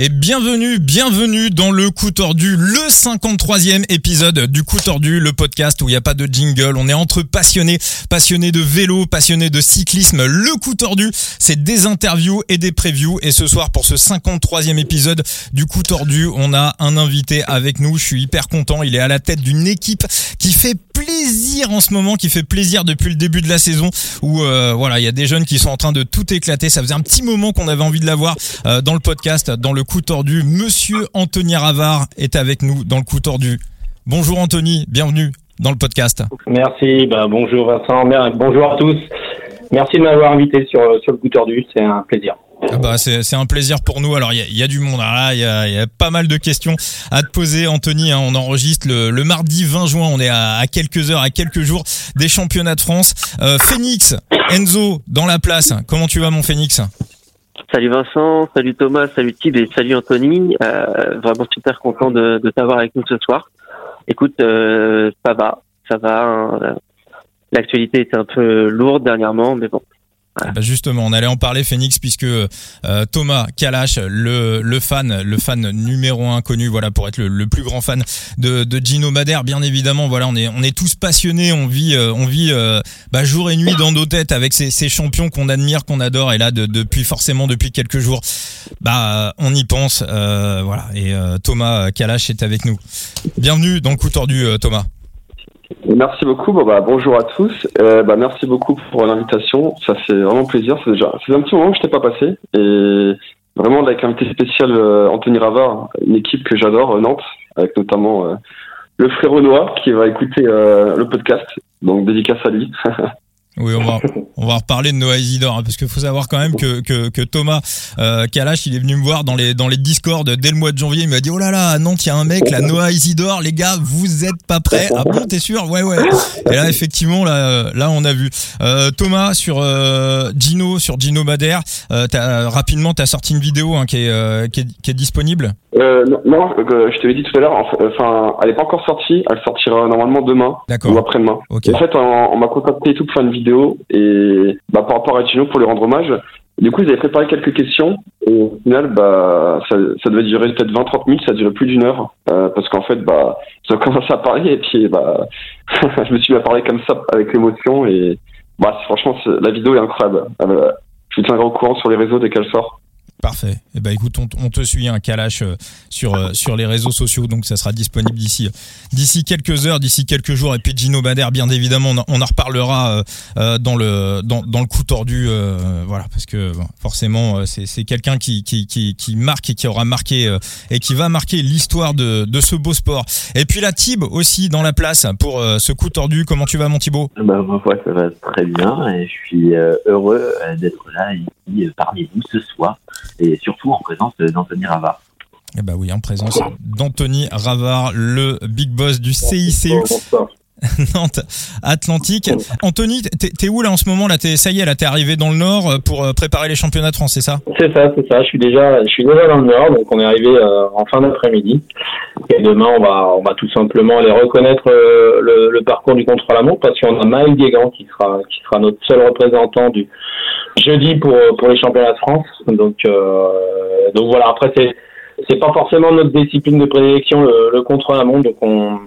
Et bienvenue, bienvenue dans le coup tordu, le 53e épisode du coup tordu, le podcast où il n'y a pas de jingle. On est entre passionnés, passionnés de vélo, passionnés de cyclisme. Le coup tordu, c'est des interviews et des previews. Et ce soir, pour ce 53e épisode du coup tordu, on a un invité avec nous. Je suis hyper content. Il est à la tête d'une équipe qui fait plaisir en ce moment, qui fait plaisir depuis le début de la saison où euh, voilà, il y a des jeunes qui sont en train de tout éclater. Ça faisait un petit moment qu'on avait envie de l'avoir euh, dans le podcast, dans le coup tordu. Monsieur Anthony Ravard est avec nous dans le coup tordu. Bonjour Anthony, bienvenue dans le podcast. Merci, bah, bonjour Vincent, bonjour à tous. Merci de m'avoir invité sur, sur le coup tordu, c'est un plaisir. Ah bah c'est un plaisir pour nous. Alors il y a, y a, du monde là, il y a, y a, pas mal de questions à te poser, Anthony. Hein. on enregistre le, le, mardi 20 juin. On est à, à, quelques heures, à quelques jours des championnats de France. Euh, Phoenix, Enzo dans la place. Comment tu vas, mon Phoenix? Salut Vincent, salut Thomas, salut Tib et salut Anthony. Euh, vraiment super content de, de t'avoir avec nous ce soir. Écoute, euh, ça va, ça va. Hein. L'actualité était un peu lourde dernièrement, mais bon, bah justement, on allait en parler, Phoenix, puisque euh, Thomas Kalash, le, fan, le fan numéro un connu, voilà, pour être le, plus grand fan de, Gino Madère, bien évidemment, voilà, on est, tous passionnés, on vit, euh, euh, bah, jour et nuit dans nos têtes avec ces, champions qu'on admire, qu'on adore, et là, de, depuis forcément depuis quelques jours, bah, on y pense, voilà. Et Thomas Kalash est avec nous. Bienvenue dans coup tordu, Thomas. Merci beaucoup. Bon, bah, bonjour à tous. Euh, bah, merci beaucoup pour l'invitation. Ça fait vraiment plaisir. C'est déjà, c'est un petit moment que je t'ai pas passé. Et vraiment, avec un petit spécial euh, Anthony Ravard, une équipe que j'adore, euh, Nantes, avec notamment euh, le frère Renoir qui va écouter le podcast. Donc, dédicace à lui. Oui, on va, on va reparler de Noah Isidore, hein, parce qu'il faut savoir quand même que, que, que Thomas euh, Kalash, il est venu me voir dans les, dans les Discords dès le mois de janvier. Il m'a dit Oh là là, à Nantes, il y a un mec, là, Noah Isidore, les gars, vous êtes pas prêts Ah bon, t'es sûr? Ouais, ouais. Et là, effectivement, là, là on a vu. Euh, Thomas, sur euh, Gino, sur Gino Madère, euh, as, rapidement, tu as sorti une vidéo hein, qui, est, euh, qui, est, qui est disponible? Euh, Non, je te l'ai dit tout à l'heure, enfin, elle est pas encore sortie, elle sortira normalement demain ou après-demain. Okay. En fait, on, on m'a contacté tout pour faire une vidéo et bah, par rapport à Gino pour lui rendre hommage. Du coup, ils avaient préparé quelques questions et au final, bah, ça, devait durer peut-être 20-30 minutes, ça duré plus d'une heure euh, parce qu'en fait, bah, ça a commencé à parler et puis bah, je me suis mis à parler comme ça avec l'émotion et franchement, la vidéo est incroyable. Euh, je vous tiendrai au courant sur les réseaux dès qu'elle sort. Parfait. Eh ben écoute, on, te suit un Kalash euh, sur euh, sur les réseaux sociaux, donc ça sera disponible d'ici d'ici quelques heures, d'ici quelques jours. Et puis Gino Bader, bien évidemment, on, en reparlera euh, dans le dans, dans le coup tordu, euh, voilà, parce que forcément c'est c'est quelqu'un qui, qui qui qui marque et qui aura marqué et qui va marquer l'histoire de de ce beau sport. Et puis la Tib aussi dans la place pour ce coup tordu. Comment tu vas, mon Thibaut? Bah moi, ça va très bien et je suis heureux d'être là ici parmi vous ce soir et surtout en présence d'Anthony Ravard. Eh bah oui, en présence d'Anthony Ravard, le big boss du CICU. Nantes Atlantique. Anthony, t'es où là en ce moment là? Es, Ça y est, là t'es arrivé dans le Nord pour préparer les championnats de France, c'est ça? C'est ça, c'est ça. Je suis déjà, je suis déjà dans le Nord, donc on est arrivé euh, en fin d'après-midi. Et demain, on va, on va tout simplement aller reconnaître euh, le, le, parcours du contre-la-montre parce qu'on a Maël Guégan qui sera, qui sera notre seul représentant du jeudi pour pour les championnats de France. Donc, euh, donc voilà. Après, c'est c'est pas forcément notre discipline de prédilection le, le contre-la-montre, donc on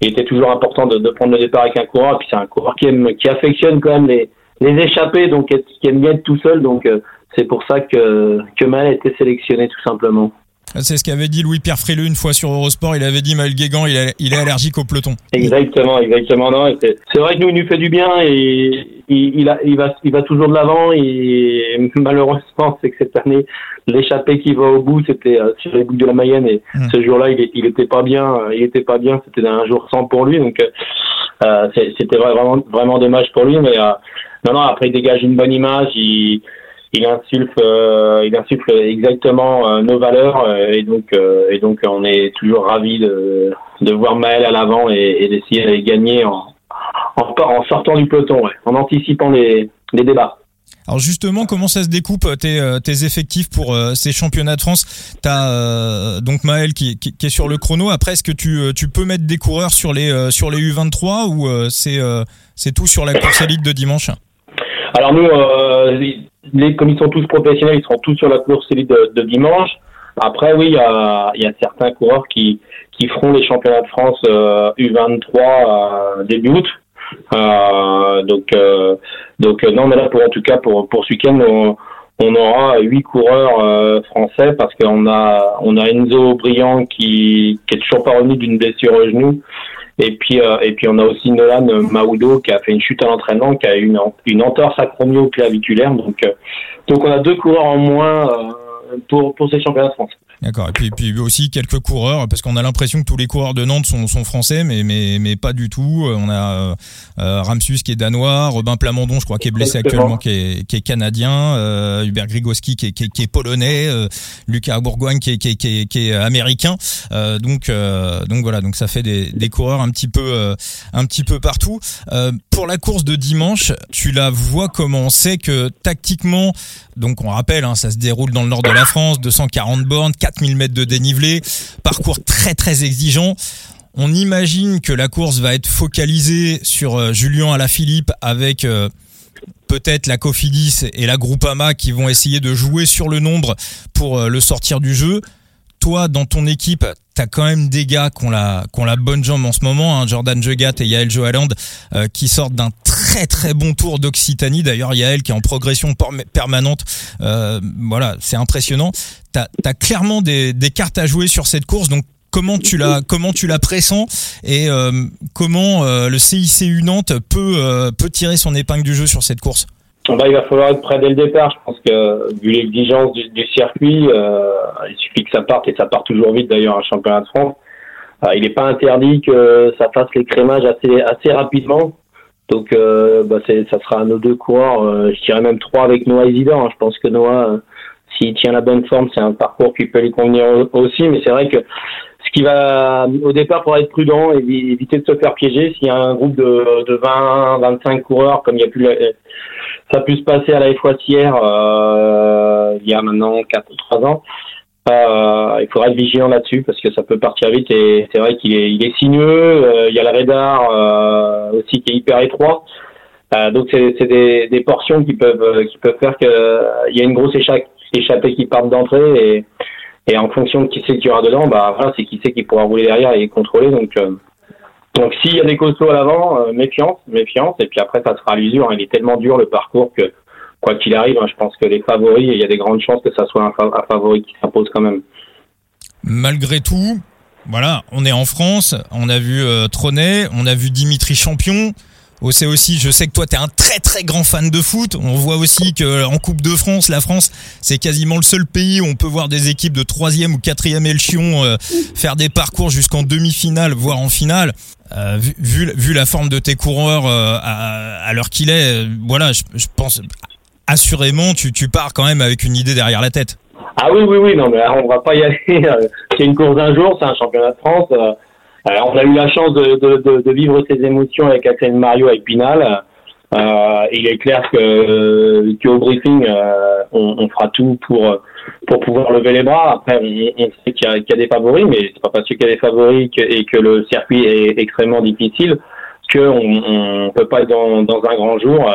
il était toujours important de, prendre le départ avec un coureur. Et puis c'est un coureur qui aime, qui affectionne quand même les, les échappées, donc qui aime bien être tout seul. Donc euh, c'est pour ça que que Mal a été sélectionné tout simplement. C'est ce qu'avait dit Louis-Pierre Frileux une fois sur Eurosport. Il avait dit Maël Guégan, il, est, il est allergique au peloton. Exactement, exactement. Non, c'est vrai que nous, il nous fait du bien et il, il, a, il va, il va toujours de l'avant. Et malheureusement, c'est que cette année, l'échappée qui va au bout, c'était euh, sur les boucles de la Mayenne. Et mmh. ce jour-là, il, il était pas bien. Il était pas bien. C'était un jour sans pour lui. Donc, euh, c'était vraiment, vraiment dommage pour lui. Mais euh, non, non. Après, il dégage une bonne image. Il il insuffle, euh, il insuffle exactement euh, nos valeurs euh, et donc et donc on est toujours ravi de, de voir Maël à l'avant et, et d'essayer de gagner en, en, en, sortant du peloton, ouais, en anticipant les, les débats. Alors justement, comment ça se découpe tes, tes effectifs pour euh, ces championnats de France? T'as euh, donc Maël qui, qui, qui, est sur le chrono. Après, est-ce que tu, tu peux mettre des coureurs sur les euh, sur les U23 ou c'est c'est tout sur la course élite de dimanche? Alors nous, les, comme ils sont tous professionnels, ils seront tous sur la course de, de dimanche. Après, oui, il y a, y a, certains coureurs qui, qui feront les championnats de France U23 début août. donc, donc non, mais là, pour en tout cas, pour, pour ce week-end, on, on aura huit coureurs français parce qu'on a on a Enzo Briand qui, qui est toujours pas revenu d'une blessure au genou et puis, euh, et puis on a aussi Nolan Maudo qui a fait une chute à l'entraînement, qui a eu une, une entorse acromio-claviculaire. Donc, euh, donc on a deux coureurs en moins euh, pour, pour ces championnats de France. D'accord. Et puis, puis aussi quelques coureurs, parce qu'on a l'impression que tous les coureurs de Nantes sont, sont français, mais, mais, mais pas du tout. On a euh, Ramsus qui est danois, Robin Plamondon, je crois, qui est blessé actuellement, qui est, qui est canadien, euh, Hubert Grigoski qui est, qui est, qui est polonais, euh, Lucas Bourgogne qui est, qui est, qui est, qui est américain. Euh, donc, euh, donc voilà, donc ça fait des, des coureurs un petit peu, un petit peu partout. pour la course de dimanche, tu la vois comment? On sait que tactiquement, donc on rappelle, hein, ça se déroule dans le nord de la France, 240 bornes, 4000 mètres de dénivelé, parcours très très exigeant. On imagine que la course va être focalisée sur euh, Julien Alaphilippe avec euh, peut-être la Cofidis et la Groupama qui vont essayer de jouer sur le nombre pour euh, le sortir du jeu. Toi, dans ton équipe, t'as quand même des gars qui ont la, qui la bonne jambe en ce moment, hein, Jordan Jegat et Yael Johaland, qui sortent d'un très très bon tour d'Occitanie. D'ailleurs, Yael qui est en progression permanente. voilà, c'est impressionnant. T'as as clairement des, des cartes à jouer sur cette course, donc comment tu la comment tu la pressens et euh, comment euh, le CICU Nantes peut euh, peut tirer son épingle du jeu sur cette course? Bah, il va falloir être prêt dès le départ. Je pense que vu l'exigence du, circuit, il suffit que ça parte et ça part toujours vite d'ailleurs un championnat de France. il n'est pas interdit que ça fasse les crémages assez assez rapidement. Donc bah, ça sera nos deux coureurs. je dirais même trois avec Noah Isidore. Je pense que Noah, s'il tient la bonne forme, c'est un parcours qui peut lui convenir aussi. Mais c'est vrai que ce qui va au départ pour être prudent et éviter de se faire piéger s'il y a un groupe de, de 20 25 coureurs comme il y a pu ça a pu se passer à la fois hier euh, il y a maintenant 4 ou 3 ans. Euh, il faudra être vigilant là-dessus parce que ça peut partir vite et c'est vrai qu'il est, il est sinueux. Euh, il y a le radar euh, aussi qui est hyper étroit. Euh, donc c'est des, des portions qui peuvent qui peuvent faire qu'il y a une grosse échappée qui part d'entrée et et en fonction de qui c'est qu'il y aura dedans, bah voilà, c'est qui c'est qui pourra rouler derrière et contrôler. Donc, euh, donc s'il y a des costauds à l'avant, euh, méfiance, méfiance. Et puis après, ça sera l'usure. Il est tellement dur le parcours que quoi qu'il arrive, hein, je pense que les favoris, il y a des grandes chances que ça soit un, favori qui s'impose quand même. Malgré tout, voilà, on est en France, on a vu euh, Tronet, on a vu Dimitri Champion. C'est aussi, je sais que toi, tu es un très très grand fan de foot. On voit aussi que en Coupe de France, la France, c'est quasiment le seul pays où on peut voir des équipes de troisième ou quatrième échelon euh, faire des parcours jusqu'en demi-finale, voire en finale. Euh, vu, vu, la forme de tes coureurs euh, à, l'heure qu'il est, voilà, je, pense assurément, tu, tu pars quand même avec une idée derrière la tête. Ah oui, oui, oui, non, mais on va pas y aller. c'est une course d'un jour, c'est un championnat de France. On a eu la chance de, de, vivre ces émotions avec Axel Mario et Pinal. Euh, il est clair que qu'au briefing, euh, on, on, fera tout pour pour pouvoir lever les bras. Après, on, sait qu'il y, y, a des favoris, mais c'est pas parce qu'il y a des favoris que, et que le circuit est extrêmement difficile qu'on on peut pas être dans, dans un grand jour.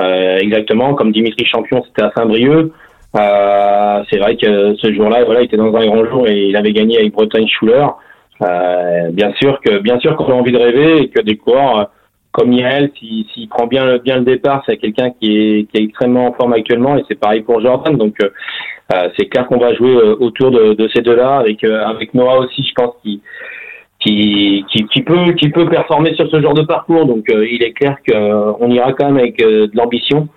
Euh, exactement comme Dimitri Champion, c'était à Saint-Brieuc. Euh, c'est vrai que ce jour-là, voilà, il était dans un grand jour et il avait gagné avec Bretagne Schuller. Euh, bien sûr que bien sûr qu'on a envie de rêver et que des coureurs comme Yael, s'il prend bien, bien le départ, c'est quelqu'un qui est, qui est extrêmement en forme actuellement et c'est pareil pour Jordan. Donc euh, euh c'est clair qu'on va jouer autour de, de ces deux-là avec avec Noah aussi, je pense qui qui, qui, peut qui peut performer sur ce genre de parcours. Donc il est clair qu'on ira quand même avec de l'ambition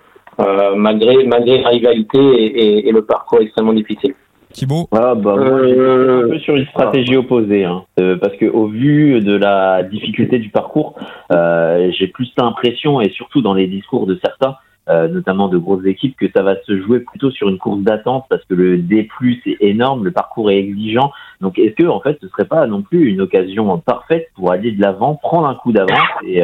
malgré malgré la rivalité et, et le parcours extrêmement difficile. Thibaut ah, bah, moi, euh, un peu sur une stratégie opposée, hein. euh, parce que au vu de la difficulté du parcours, euh, j'ai plus l'impression, et surtout dans les discours de certains, euh, notamment de grosses équipes, que ça va se jouer plutôt sur une course d'attente, parce que le D+ est énorme, le parcours est exigeant. Donc, est-ce que en fait, ce serait pas non plus une occasion parfaite pour aller de l'avant, prendre un coup d'avance et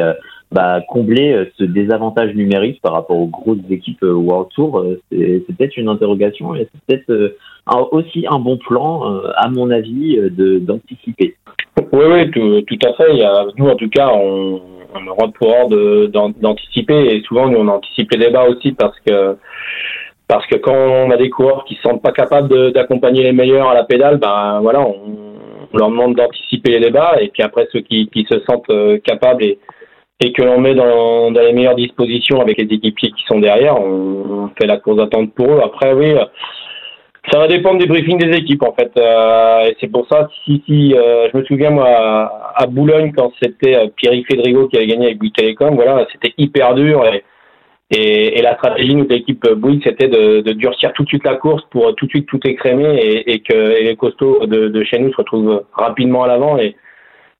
bah, combler euh, ce désavantage numérique par rapport aux grosses équipes euh, World Tour, euh, c'est peut-être une interrogation et c'est peut-être aussi un bon plan, à mon avis, d'anticiper. Oui, oui, tout, tout, à fait. Il y a, nous, en tout cas, on, on aura pouvoir d'anticiper et souvent, nous, on anticipe les débats aussi parce que parce que quand on a des coureurs qui ne sont pas capables d'accompagner les meilleurs à la pédale, ben voilà, on, leur demande d'anticiper les débats et puis après ceux qui, qui se sentent capables et, et que l'on met dans, les meilleures dispositions avec les équipiers qui sont derrière, on, fait la course d'attente pour eux. Après, oui, ça va dépendre des briefings des équipes en fait. Euh, et c'est pour ça, si, si euh, je me souviens moi à, Boulogne quand c'était euh, Pierre Fédrigo qui avait gagné avec Bouygues Télécom, voilà, c'était hyper dur et la stratégie de l'équipe Bouygues, c'était de, durcir tout de suite la course pour tout de suite tout écrémer et, et que les costauds de, de, chez nous se retrouvent rapidement à l'avant. Et,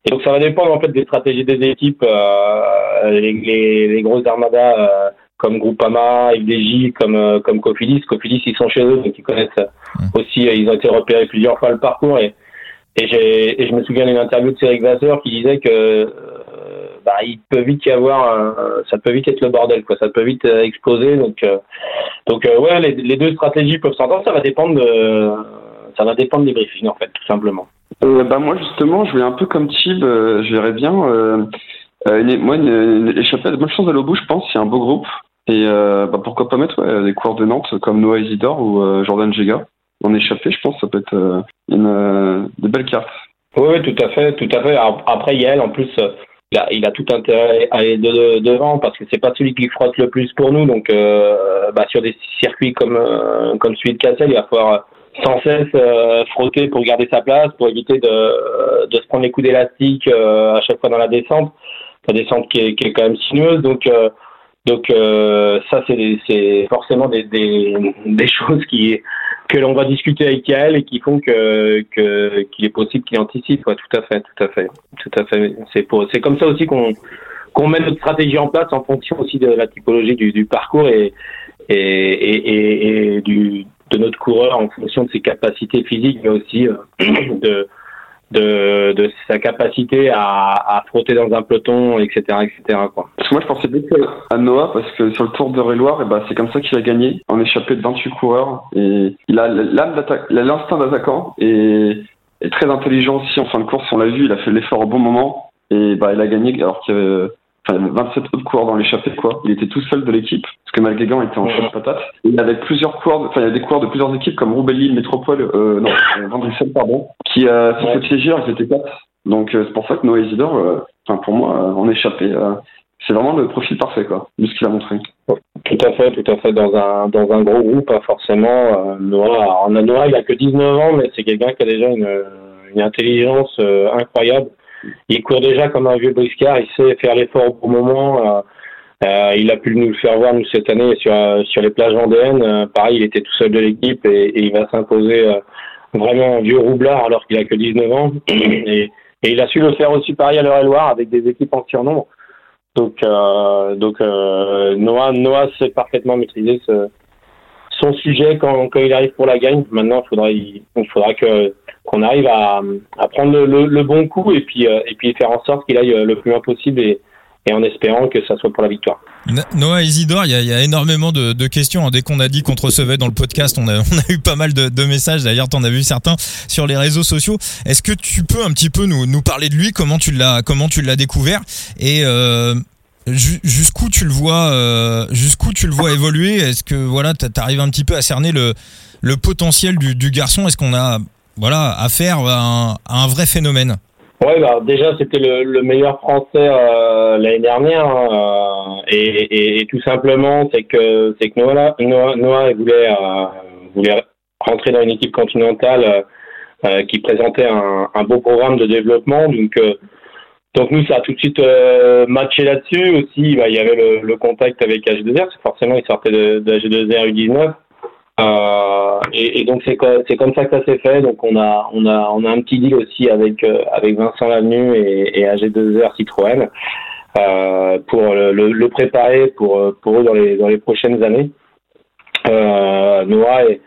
et, donc ça va dépendre en fait des stratégies des équipes. Euh, les, les, les, grosses armadas euh, comme Groupama, FDJ, comme euh, comme Cofidis. Cofidis, ils sont chez eux, donc ils connaissent mmh. aussi. Ils ont été repérés plusieurs fois le parcours. Et, et, et je me souviens d'une interview de Cédric Vasseur qui disait que bah, il peut vite y avoir, ça peut vite être le bordel, quoi. Ça peut vite euh, exploser. Donc, euh, donc euh, ouais, les, deux stratégies peuvent s'entendre. Ça va dépendre de, ça va dépendre des briefings en fait, tout simplement. Bah moi justement, je vais un peu comme Tib, je verrais bien. moi, une, échappée de bonne chance d'aller au bout, je pense. C'est un beau groupe. Et bah, pourquoi pas mettre des coureurs de Nantes comme Noah Isidore ou Jordan Jega en échappée, je pense ça peut être une, de belles cartes. Oui, tout à fait, tout à fait. Après, Yael, en plus, il a, il a tout intérêt à aller devant parce que c'est pas celui qui frotte le plus pour nous. Donc, euh, bah, sur des circuits comme euh, comme celui de Cassel, il va falloir sans cesse euh, frotter pour garder sa place, pour éviter de, de se prendre les coups d'élastique à chaque fois dans la descente. La descente qui est, qui est quand même sinueuse, donc donc ça c'est forcément des, des, des choses qui que l'on va discuter avec Yael et qui font que qu'il est possible qu'il anticipe. Ouais, tout à fait, tout à fait, tout à fait. C'est c'est comme ça aussi qu'on qu'on met notre stratégie en place en fonction aussi de la typologie du, du parcours et et, et, et, du de notre coureur en fonction de ses capacités physiques, mais aussi euh, de de, de sa capacité à, à, frotter dans un peloton, etc., etc. Quoi. Parce que moi, je pensais beaucoup à Noah parce que sur le Tour de Réloir, et eh ben, c'est comme ça qu'il a gagné, en échappé de 28 coureurs. Et il a l'instinct d'attaquant et est très intelligent aussi en fin de course. On l'a vu, il a fait l'effort au bon moment et bah, il a gagné alors qu'il y avait enfin, 27 autres coureurs dans l'échappée, quoi. Il était tout seul de l'équipe, parce que Malguégan était en de patate. Et il avait plusieurs coureurs, enfin, il y a des coureurs de plusieurs équipes, comme Roubaix, Métropole, euh, non, Vendrissel, pardon, qui euh, se fait piéger, ils étaient quatre. Donc, euh, c'est pour ça que Noé Isidore, euh, enfin, pour moi, euh, en échappée, c'est vraiment le profil parfait, quoi, de ce qu'il a montré. Tout à fait, tout à fait. Dans un, dans un gros groupe, forcément. Noah, on a Noah, il a que 19 ans, mais c'est quelqu'un qui a déjà une, une intelligence incroyable il court déjà comme un vieux briscard, il sait faire l'effort au bon moment. Euh, euh, il a pu nous le faire voir nous cette année sur sur les plages vendéennes. Euh, pareil, il était tout seul de l'équipe et, il va s'imposer vraiment un vieux roublard alors qu'il a que 19 ans. Et, il a su le faire aussi pareil à l'Eure-et-Loire avec des équipes en surnombre. Donc, donc Noah, Noah sait parfaitement maîtriser son sujet quand, quand il arrive pour la gagne. Maintenant, il faudra, il, faudra que qu'on arrive à, prendre le, bon coup et puis euh, et puis faire en sorte qu'il aille euh, le plus loin possible et, en espérant que ça soit pour la victoire. Noah Isidore, il y a, énormément de, questions. Hein. Dès qu'on a dit qu'on te recevait dans le podcast, on a, eu pas mal de, messages. D'ailleurs, tu en as vu certains sur les réseaux sociaux. Est-ce que tu peux un petit peu nous, parler de lui? Comment tu l'as comment tu l'as découvert? Et euh, jusqu'où tu le vois jusqu'où tu le vois évoluer? Est-ce que voilà tu arrives un petit peu à cerner le le potentiel du, du garçon? Est-ce qu'on a voilà affaire à un, un vrai phénomène Ouais, bah déjà c'était le, le, meilleur français euh, l'année dernière hein, euh, et, tout simplement c'est que c'est que Noah, Noah, voulait euh, voulait rentrer dans une équipe continentale qui présentait un, beau programme de développement donc donc nous, ça a tout de suite matché là-dessus. Aussi, bah, il y avait le, le contact avec H2R, forcément, il sortait de, de H2R U19. Euh, et, et, donc c'est c'est comme ça que ça s'est fait. Donc on a on a on a un petit deal aussi avec euh, avec Vincent Lavenu et, et AG2R Citroën euh, pour le, le, préparer pour pour eux dans les dans les prochaines années. Euh, Noah est,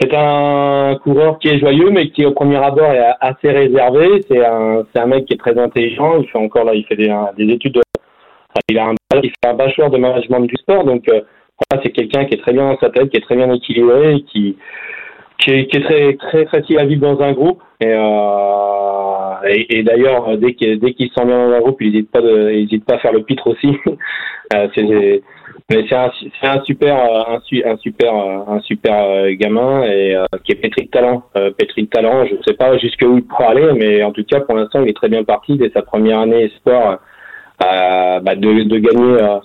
c'est un coureur qui est joyeux, mais qui au premier abord est assez réservé. C'est un, c'est un mec qui est très intelligent. Il fait encore là, il fait des, des études. De, il a un, fait un bachelor de management du sport, donc euh, c'est quelqu'un qui est très bien dans sa tête, qui est très bien équilibré, qui qui est, qui très très facile à vivre dans un groupe. Et, euh, d'ailleurs, dès qu'il dès qu'il se sent bien dans un groupe, il n'hésite pas hésite pas à faire le pitre aussi. euh, Mais c'est un, c'est un super, un, un super, un super gamin et qui est pétri de talent. pétri de talent. Je ne sais pas jusqu'où il pourra aller, mais en tout cas pour l'instant il est très bien parti dès sa première année espoir bah, de, de gagner.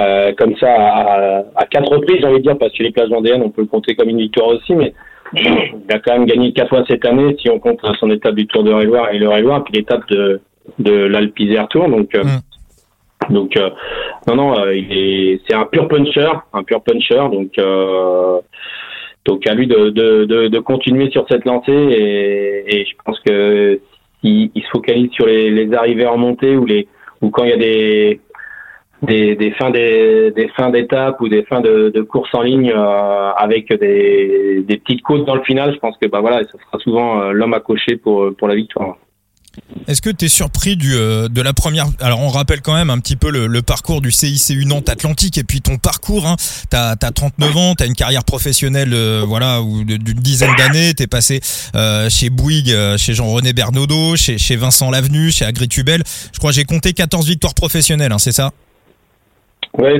Euh, comme ça à, à, quatre reprises, j'ai envie de dire, parce que les places vendéennes, on peut le compter comme une victoire aussi, mais il a quand même gagné quatre fois cette année si on compte son étape du Tour de Réloir et le Réloir, puis l'étape de, de l'Alpe Tour. Donc, euh, mm. donc euh, non, non, euh, il est, c'est un pur puncher, un pur puncher. Donc, donc à lui de, de, de, de, continuer sur cette lancée et, et je pense que il, il, se focalise sur les, les arrivées en montée ou les ou quand il y a des des, des fins des, des fins d'étape ou des fins de, de course en ligne euh, avec des, des petites côtes dans le final, je pense que bah voilà, ça sera souvent euh, l'homme à cocher pour pour la victoire. Est-ce que tu es surpris du, euh, de la première Alors on rappelle quand même un petit peu le, le parcours du CICU Nantes Atlantique et puis ton parcours. Hein. Tu as, 39 ans, tu as une carrière professionnelle voilà d'une dizaine d'années. Tu es passé chez Bouygues, chez Jean-René Bernaudot, chez, chez Vincent Lavenu, chez Agritubel. Je crois j'ai compté 14 victoires professionnelles, hein, c'est ça? Oui,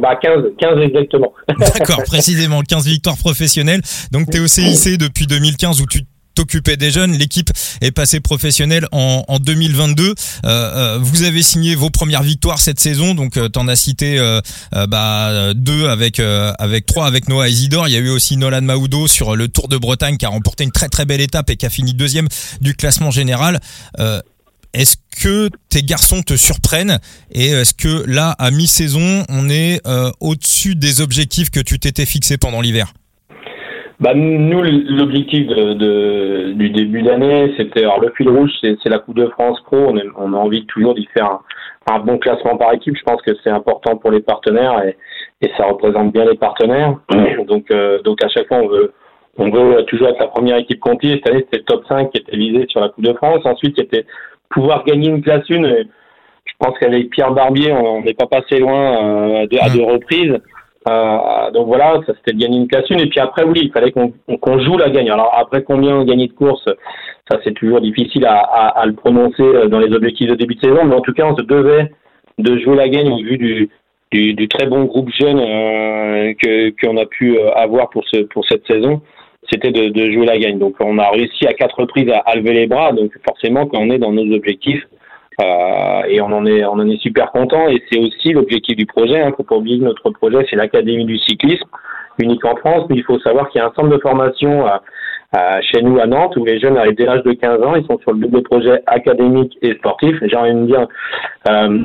bah 15, 15 exactement. D'accord, précisément 15 victoires professionnelles. Donc tu es au CIC depuis 2015 où tu t'occupais des jeunes. L'équipe est passée professionnelle en, en 2022. Euh, euh, vous avez signé vos premières victoires cette saison, donc euh, t'en as cité euh, euh, bah, deux avec avec trois avec Noah Isidore. Il y a eu aussi Nolan Maoudo sur le Tour de Bretagne qui a remporté une très très belle étape et qui a fini deuxième du classement général. Est-ce que tes garçons te surprennent et est-ce que là, à mi-saison, on est euh, au-dessus des objectifs que tu t'étais fixé pendant l'hiver? Bah, nous, l'objectif de, du début d'année, c'était alors le fil rouge, c'est la Coupe de France Pro. On, on a envie toujours d'y faire un, bon classement par équipe. Je pense que c'est important pour les partenaires et, et, ça représente bien les partenaires. Donc, euh, donc à chaque fois, on veut, on veut toujours être la première équipe comptée. Cette année, c'était le top 5 qui était visé sur la Coupe de France. Ensuite, c'était pouvoir gagner une classe une. Je pense qu'avec Pierre Barbier, on n'est pas passé loin euh, à deux reprises. Euh, donc voilà, ça c'était de gagner une classe une. Et puis après, oui, il fallait qu'on joue la gagne. Alors après, combien on gagnait de course, ça c'est toujours difficile à, à, le prononcer euh, dans les objectifs de début de saison. Mais en tout cas, on se devait de jouer la gagne au vu du, du, du très bon groupe jeune euh, que qu'on a pu avoir pour ce pour cette saison c'était de, de, jouer la gagne. Donc on a réussi à quatre reprises à, lever les bras. Donc forcément, quand on est dans nos objectifs, euh, et on en est on en est super content. Et c'est aussi l'objectif du projet. Hein, faut pas oublier que notre projet c'est l'académie du cyclisme, unique en France. Mais il faut savoir qu'il y a un centre de formation euh, chez nous à Nantes où les jeunes arrivent dès l'âge de 15 ans, ils sont sur le double projet académique et sportif. J'ai envie de dire, euh,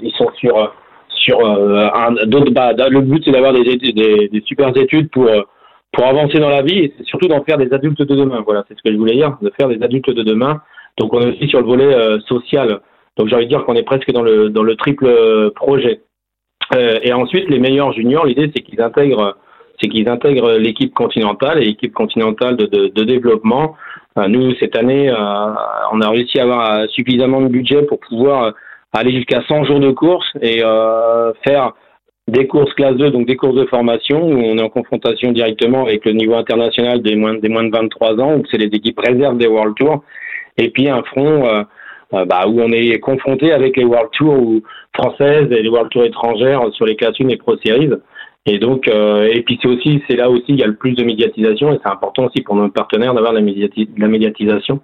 ils sont sur sur euh, un d'autres bah, le but c'est d'avoir des, des, des super études pour pour avancer dans la vie et surtout d'en faire des adultes de demain. Voilà, c'est ce que je voulais dire, de faire des adultes de demain. Donc on est aussi sur le volet euh, social. Donc j'ai envie de dire qu'on est presque dans le dans le triple euh, projet. Euh, et ensuite les meilleurs juniors, l'idée c'est qu'ils intègrent c'est qu'ils intègrent l'équipe continentale et l'équipe continentale de, de, de développement. nous cette année, on a réussi à avoir suffisamment de budget pour pouvoir aller jusqu'à 100 jours de course et faire des courses classe 2, donc des courses de formation, où on est en confrontation directement avec le niveau international des moins, des moins de 23 ans, où c'est les équipes réserves des World Tour, et puis un front euh, euh, bah, où on est confronté avec les World Tour françaises et les World Tour étrangères sur les classes 1 et Pro Series. Et donc, euh, et puis c'est aussi, c'est là aussi il y a le plus de médiatisation, et c'est important aussi pour nos partenaires d'avoir la, la médiatisation.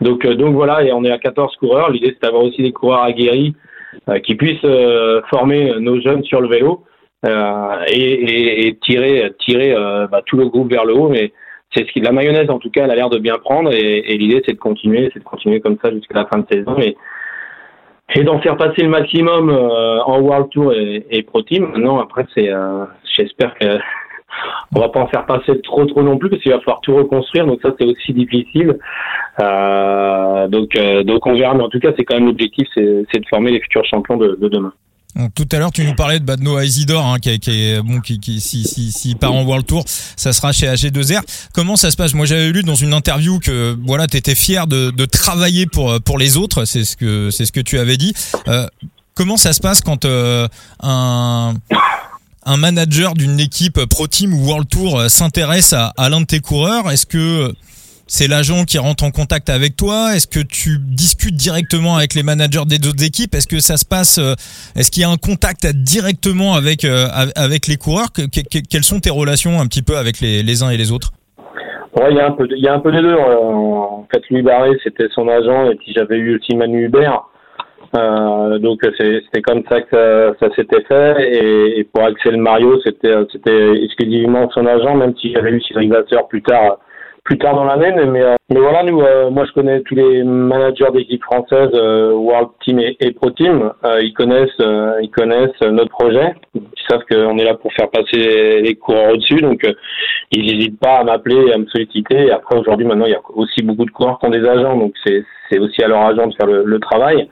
Donc, donc voilà, et on est à 14 coureurs. L'idée c'est d'avoir aussi des coureurs aguerris euh, qui puissent euh, former nos jeunes sur le vélo euh, et, et, tirer, tirer bah, tout le groupe vers le haut. Mais c'est ce qui, la mayonnaise en tout cas, elle a l'air de bien prendre et, et l'idée c'est de continuer, c'est de continuer comme ça jusqu'à la fin de saison et, et d'en faire passer le maximum en World Tour et, et Pro Team. Maintenant, après, c'est, j'espère que on va pas en faire passer trop trop non plus parce qu'il va falloir tout reconstruire donc ça c'est aussi difficile euh, donc euh, donc on verra mais en tout cas c'est quand même l'objectif c'est de former les futurs champions de, de demain tout à l'heure, tu nous parlais de Badno Isidore, hein, qui, qui, est bon, qui, qui si, si, si part en World Tour, ça sera chez AG2R. Comment ça se passe? Moi, j'avais lu dans une interview que voilà, t'étais fier de, de travailler pour pour les autres. C'est ce que c'est ce que tu avais dit. Euh, comment ça se passe quand un un manager d'une équipe Pro Team ou World Tour euh, s'intéresse à, à l'un de tes coureurs Est-ce que c'est l'agent qui rentre en contact avec toi? Est-ce que tu discutes directement avec les managers des autres équipes? Est-ce que ça se passe Est-ce qu'il y a un contact directement avec avec les coureurs? Quelles sont tes relations un petit peu avec les, les uns et les autres? Ouais, il y a un peu, il y a un peu des deux. En fait, Louis Barré, c'était son agent, et puis j'avais eu aussi Manu Hubert. Euh, donc c'était comme ça que ça, s'était fait. Et, pour Axel Mario, c'était exclusivement son agent, même si j'avais eu Cyril Vasseur plus tard plus tard dans l'année. Mais, euh, mais voilà, nous, euh, moi, je connais tous les managers d'équipes françaises, euh, World Team et, Pro Team. ils connaissent, ils connaissent notre projet. Ils savent qu'on est là pour faire passer les coureurs au-dessus. Donc, ils n'hésitent pas à m'appeler, et à me solliciter. Et après, aujourd'hui, maintenant, il y a aussi beaucoup de coureurs qui ont des agents. Donc, c'est c'est aussi à leur agent de faire le, le travail.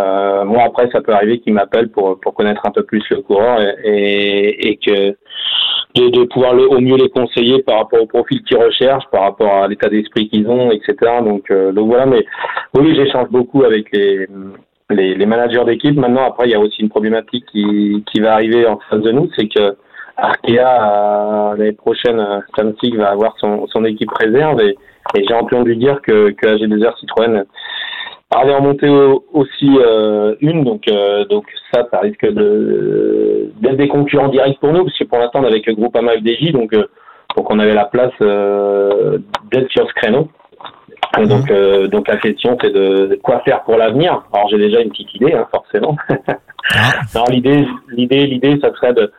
Euh, moi après ça peut arriver qu'ils m'appellent pour pour connaître un peu plus le coureur et, et, et que de, de pouvoir le, au mieux les conseiller par rapport au profil qu'ils recherchent, par rapport à l'état d'esprit qu'ils ont, etc. Donc, euh, donc voilà, mais oui, j'échange beaucoup avec les, les, les managers d'équipe. Maintenant, après, il y a aussi une problématique qui, qui va arriver en face de nous, c'est que Arkea, euh, l'année prochaine, Samsic va avoir son, son équipe réserve et, et j'ai entendu dire que, que AG2R Citroën avait remonté aussi euh, une, donc euh, donc ça, ça risque de d'être des concurrents directs pour nous, parce que pour l'instant on que Groupama FDJ, donc euh, donc on avait la place d'être sur ce créneau. Et donc donc la question c'est de, quoi faire pour l'avenir. Alors j'ai déjà une petite idée, hein, forcément. Ah. l'idée l'idée l'idée ça serait de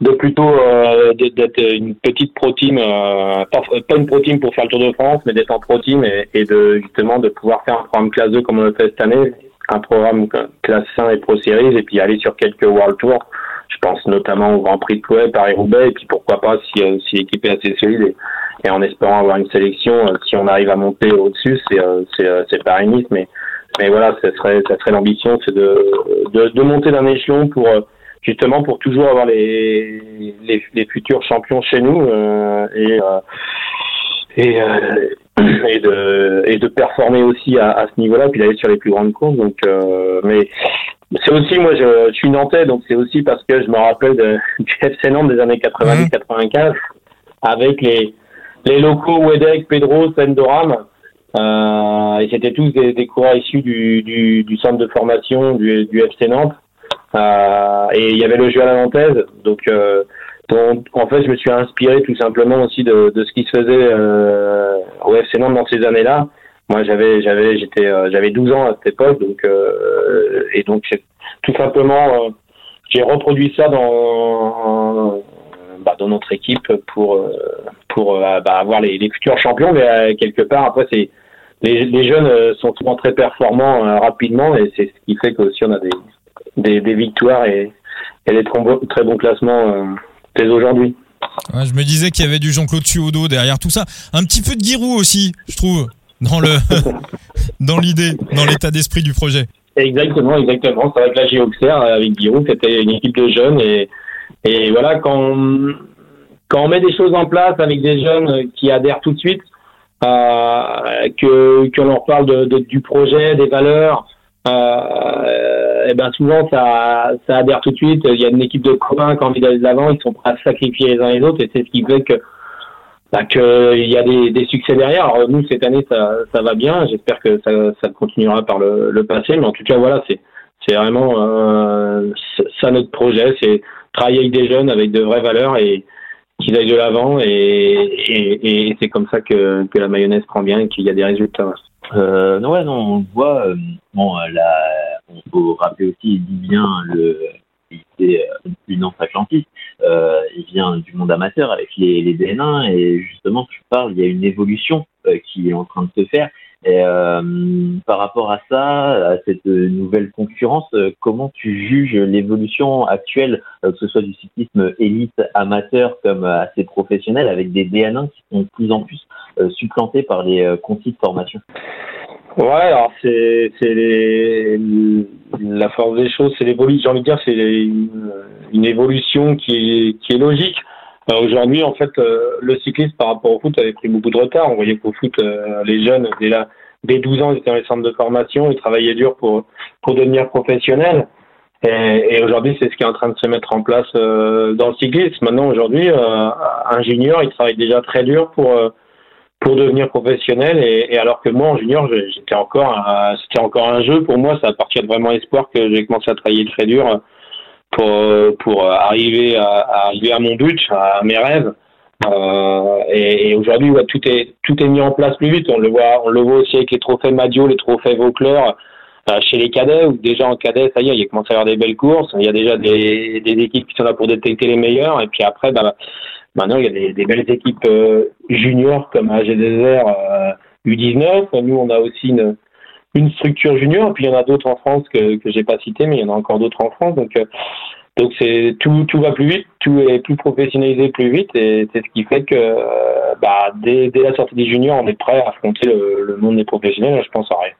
de plutôt euh, d'être une petite pro team, euh, pas, une pro team pour faire le Tour de France, mais d'être en pro team et, et, de justement de pouvoir faire un programme classe 2 comme on le fait cette année, un programme classe 1 et Pro Series et puis aller sur quelques World Tours. Je pense notamment au Grand Prix de Plouay, Paris-Roubaix et puis pourquoi pas si, euh, si l'équipe est assez solide et, en espérant avoir une sélection, euh, si on arrive à monter au-dessus, c'est c'est Paris-Nice, mais mais voilà, ça serait ça serait l'ambition, c'est de, de, de monter d'un échelon pour justement pour toujours avoir les, les, les futurs champions chez nous euh, et euh, et, euh, et de et de performer aussi à, à ce niveau-là puis d'aller sur les plus grandes courses donc mais c'est aussi moi je, je, suis nantais donc c'est aussi parce que je me rappelle de, du FC Nantes des années 90 95 avec les les locaux Wedek, Pedro, Sendoram euh, et c'était tous des, des coureurs issus du, du, du centre de formation du, du FC Nantes et il y avait le jeu à la nantaise, donc, euh, donc en fait je me suis inspiré tout simplement aussi de, de ce qui se faisait euh, au FC dans ces années-là. Moi j'avais j'avais j'étais euh, j'avais 12 ans à cette époque, donc euh, et donc tout simplement j'ai reproduit ça dans bah, dans notre équipe pour pour bah, avoir les, futurs champions, mais quelque part après c'est les, les jeunes sont souvent très performants rapidement et c'est ce qui fait qu'aussi on a des des, des victoires et, et des très bons classements euh, dès aujourd'hui. je me disais qu'il y avait du Jean-Claude Suodo derrière tout ça. Un petit peu de Giroud aussi, je trouve, dans le dans l'idée, dans l'état d'esprit du projet. Exactement, exactement. C'est vrai que là, j'ai Auxerre avec Giroud, c'était une équipe de jeunes et, et voilà, quand on, quand on met des choses en place avec des jeunes qui adhèrent tout de suite, euh, que qu'on leur parle de, de, du projet, des valeurs, euh, et ben souvent ça, ça adhère tout de suite. Il y a une équipe de copains qui ont envie d'aller de l'avant, ils sont prêts à sacrifier les uns les autres, et c'est ce qui fait que bah, qu'il y a des, succès derrière. Alors nous cette année ça, ça va bien, j'espère que ça, ça continuera par le, le passé, mais en tout cas voilà c'est c'est vraiment euh, ça notre projet, c'est travailler avec des jeunes avec de vraies valeurs et qu'ils aillent de l'avant et, et, et c'est comme ça que, que la mayonnaise prend bien et qu'il y a des résultats. Euh, non, ouais, non, on voit. Euh, bon, euh, là, on peut rappeler aussi, il dit bien le c'est une Atlantique. Euh, il vient du monde amateur avec les, les DN1 et justement, tu parles, il y a une évolution qui est en train de se faire. Et euh, par rapport à ça, à cette nouvelle concurrence, comment tu juges l'évolution actuelle, que ce soit du cyclisme élite amateur comme assez professionnel, avec des DN1 qui sont de plus en plus euh, supplanté par les euh, contis de formation? Ouais, alors c'est la force des choses, c'est l'évolution. J'ai envie de dire, c'est une, évolution qui est qui est logique. Euh, aujourd'hui, en fait, le cyclisme par rapport au foot avait pris beaucoup de retard. On voyait qu'au foot, les jeunes dès là, dès 12 ans, ils étaient dans les centres de formation, ils travaillaient dur pour pour devenir professionnels. Et, et aujourd'hui, c'est ce qui est en train de se mettre en place dans le cyclisme. Maintenant, aujourd'hui, un junior, il travaille déjà très dur pour pour devenir professionnel. Et, alors que moi, en junior, j'étais encore, c'était encore un jeu pour moi. C'est à partir de vraiment espoir que j'ai commencé à travailler très dur pour pour arriver à, arriver à mon but, à mes rêves. Euh, et, aujourd'hui, tout est tout est mis en place plus vite. On le voit, on le voit aussi avec les trophées Madio, les trophées Vauclair euh, chez les cadets. Où déjà en cadet, ça y est, il commence à y avoir des belles courses. Il y a déjà des, des équipes qui sont là pour détecter les meilleurs. Et puis après, bah, maintenant, il y a des, belles équipes euh, juniors comme AG2R euh, U19. Nous, on a aussi une une structure junior. Puis il y en a d'autres en France que que j'ai pas cité, mais il y en a encore d'autres en France. Donc donc c'est tout, tout va plus vite, tout est plus professionnalisé plus vite et c'est ce qui fait que bah, dès, dès la sortie des juniors, on est prêt à affronter le, monde des professionnels. Je pense à rien.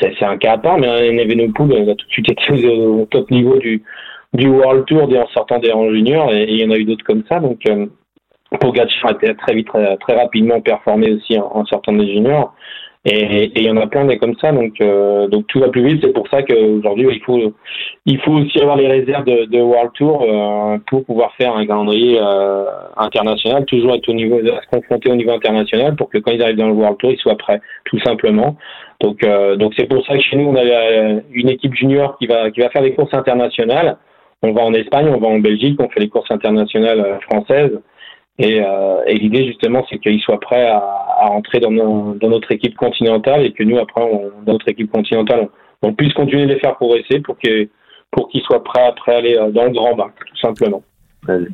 C'est un cas à part, mais Evenepoel a tout de suite été au top niveau du, du World Tour dès en sortant des juniors et, il y en a eu d'autres comme ça. Donc euh, Pogacar a été très vite, très, rapidement performé aussi en sortant des juniors. Et il y en a plein des comme ça, donc euh, donc tout va plus vite. C'est pour ça qu'aujourd'hui il faut il faut aussi avoir les réserves de, de World Tour euh, pour pouvoir faire un calendrier euh, international, toujours être au niveau, à se confronter au niveau international pour que quand ils arrivent dans le World Tour, ils soient prêts, tout simplement. Donc euh, donc c'est pour ça que chez nous on a une équipe junior qui va qui va faire des courses internationales. On va en Espagne, on va en Belgique, on fait les courses internationales françaises. Et, euh, et l'idée justement, c'est qu'ils soient prêts à, à rentrer dans, notre équipe continentale et que nous, après, dans notre équipe continentale, on, puisse continuer de les faire progresser pour qu'ils soient prêts après aller euh, dans le grand bain, tout simplement.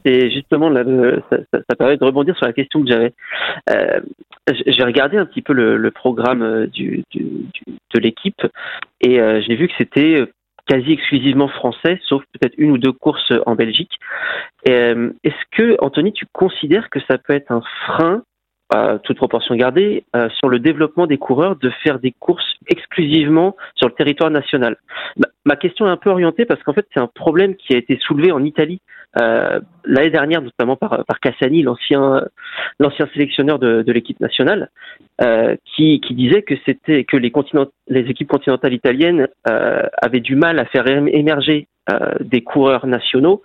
Et justement, ça, permet de rebondir sur la question que j'avais. Euh, j'ai regardé un petit peu le, programme de l'équipe et j'ai vu que c'était quasi exclusivement français, sauf peut-être une ou deux courses en Belgique. Euh, est-ce que, Anthony, tu considères que ça peut être un frein, toute proportion gardée, euh, sur le développement des coureurs de faire des courses exclusivement sur le territoire national? Ma question est un peu orientée parce qu'en fait, c'est un problème qui a été soulevé en Italie euh, l'année dernière, notamment par, par Cassani, l'ancien l'ancien sélectionneur de, de l'équipe nationale, euh, qui, qui, disait que c'était que les, les équipes continentales italiennes euh, avaient du mal à faire émerger euh, des coureurs nationaux,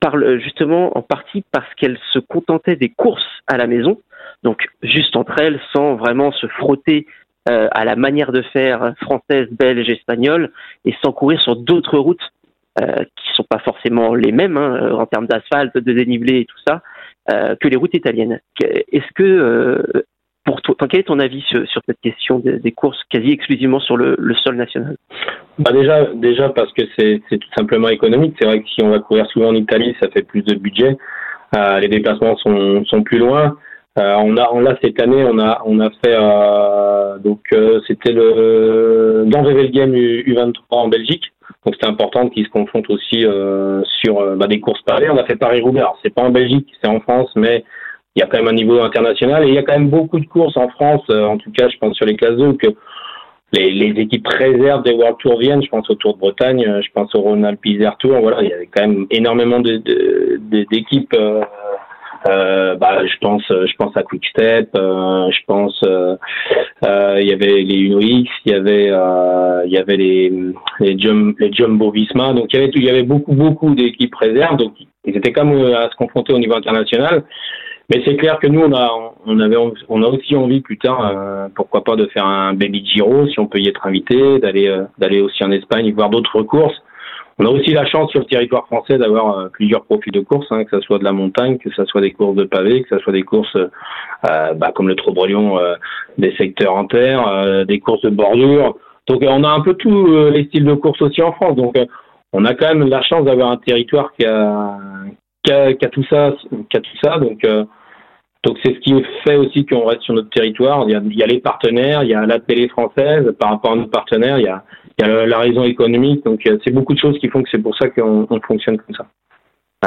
par le, justement en partie parce qu'elles se contentaient des courses à la maison, donc juste entre elles, sans vraiment se frotter euh, à la manière de faire française, belge, espagnole, et sans courir sur d'autres routes euh, qui sont pas forcément les mêmes hein, euh, en termes d'asphalte, de dénivelé et tout ça, euh, que les routes italiennes. Est-ce que euh, pour toi, quel est ton avis sur, sur cette question des, des, courses quasi exclusivement sur le, le sol national? Bah déjà, déjà parce que c'est tout simplement économique. C'est vrai que si on va courir souvent en Italie, ça fait plus de budget. Euh, les déplacements sont, sont plus loin. Euh, on a, l'a cette année, on a, on a fait euh, donc c'était le dans Game U23 en Belgique. Donc c'était important qu'ils se confrontent aussi euh, sur euh, bah, des courses parallèles. On a fait Paris-Roubaix. Alors c'est pas en Belgique, c'est en France, mais il y a quand même un niveau international et il y a quand même beaucoup de courses en France. Euh, en tout cas, je pense sur les classes 2 que les, les, équipes réserves des World Tour viennent. Je pense au Tour de Bretagne, euh, je pense au Rhône-Alpes Isère Tour. Voilà, il y avait quand même énormément de, d'équipes de, euh, bah, je pense, je pense à Quickstep, euh, je pense, euh, euh, il y avait les Uno X, il y avait, euh, il y avait les les, Jum, les Jumbo Visma, donc il y avait, il y avait beaucoup beaucoup d'équipes réserves, donc ils étaient comme à se confronter au niveau international. Mais c'est clair que nous, on a, on avait, on a aussi envie plus tard, euh, pourquoi pas, de faire un baby Giro si on peut y être invité, d'aller, d'aller aussi en Espagne voir d'autres courses. On a aussi la chance sur le territoire français d'avoir euh, plusieurs profils de courses, hein, que ce soit de la montagne, que ce soit des courses de pavés, que ce soit des courses euh, bah, comme le Trobrelion, euh, des secteurs en terre, euh, des courses de bordure. Donc on a un peu tous les styles de courses aussi en France. Donc on a quand même la chance d'avoir un territoire qui a, qui a, qui a tout ça, qui a tout ça. Donc donc c'est ce qui fait aussi qu'on reste sur notre territoire. Il y, a, les partenaires, il y a la télé française par rapport à nos partenaires, il y a, la raison économique. Donc c'est beaucoup de choses qui font que c'est pour ça qu'on on fonctionne comme ça.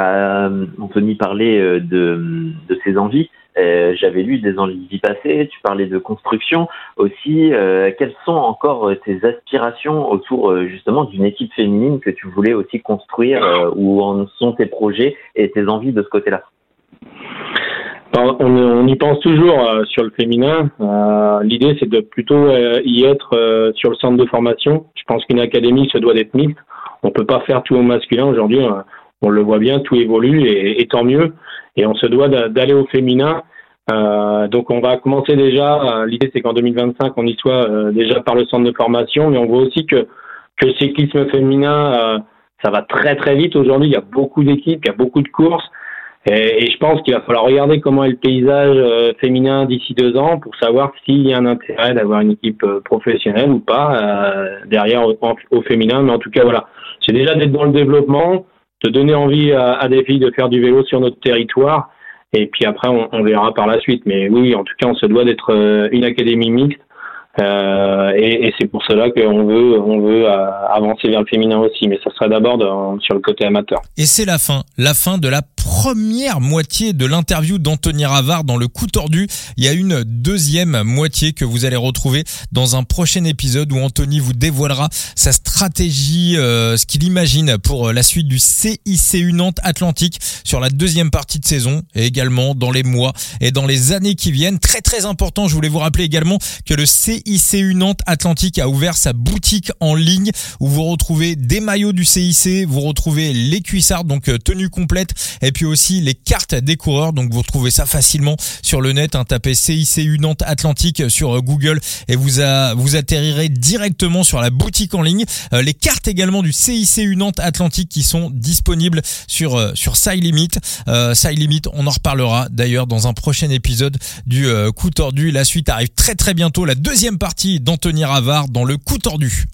Euh, Anthony parlait euh, de, de ses envies. Euh, J'avais lu des envies passées. Tu parlais de construction aussi. Euh, quelles sont encore tes aspirations autour justement d'une équipe féminine que tu voulais aussi construire Où en sont tes projets et tes envies de ce côté-là? On, on, y pense toujours euh, sur le féminin. Euh, L'idée, c'est de plutôt euh, y être sur le centre de formation. Je pense qu'une académie se doit d'être mixte. On peut pas faire tout au masculin aujourd'hui. on le voit bien, tout évolue et, et, tant mieux. Et on se doit d'aller au féminin donc on va commencer déjà. L'idée c'est qu'en 2025 on y soit déjà par le centre de formation, mais on voit aussi que que le cyclisme féminin ça va très très vite aujourd'hui. Il y a beaucoup d'équipes, il y a beaucoup de courses, et, et je pense qu'il va falloir regarder comment est le paysage féminin d'ici deux ans pour savoir s'il y a un intérêt d'avoir une équipe professionnelle ou pas derrière au, féminin. Mais en tout cas voilà, c'est déjà d'être dans le développement, de donner envie à, des filles de faire du vélo sur notre territoire et puis après, on, verra par la suite. Mais oui, en tout cas, on se doit d'être euh, une académie mixte. Euh, et, c'est pour cela qu'on veut, on veut euh, avancer vers le féminin aussi, mais ça sera d'abord sur le côté amateur. Et c'est la fin, la fin de la première moitié de l'interview d'Anthony Ravard dans le coup tordu. Il y a une deuxième moitié que vous allez retrouver dans un prochain épisode où Anthony vous dévoilera sa stratégie, euh, ce qu'il imagine pour la suite du CICU Nantes Atlantique sur la deuxième partie de saison et également dans les mois et dans les années qui viennent. Très très important, je voulais vous rappeler également que le CICU Nantes Atlantique a ouvert sa boutique en ligne où vous retrouvez des maillots du CIC, vous retrouvez les cuissards, donc euh, tenue complète et puis aussi les cartes des coureurs. Donc vous retrouvez ça facilement sur le net. Hein, tapez CICU Nantes Atlantique sur euh, Google et vous, vous atterrirez directement sur la boutique en ligne. Euh, les cartes également du CICU Nantes Atlantique qui sont disponibles sur euh, sur Side Limit. Euh, on en reparlera d'ailleurs dans un prochain épisode du coup tordu. La suite arrive très très bientôt. La partie d'Anthony Ravard dans le coup tordu.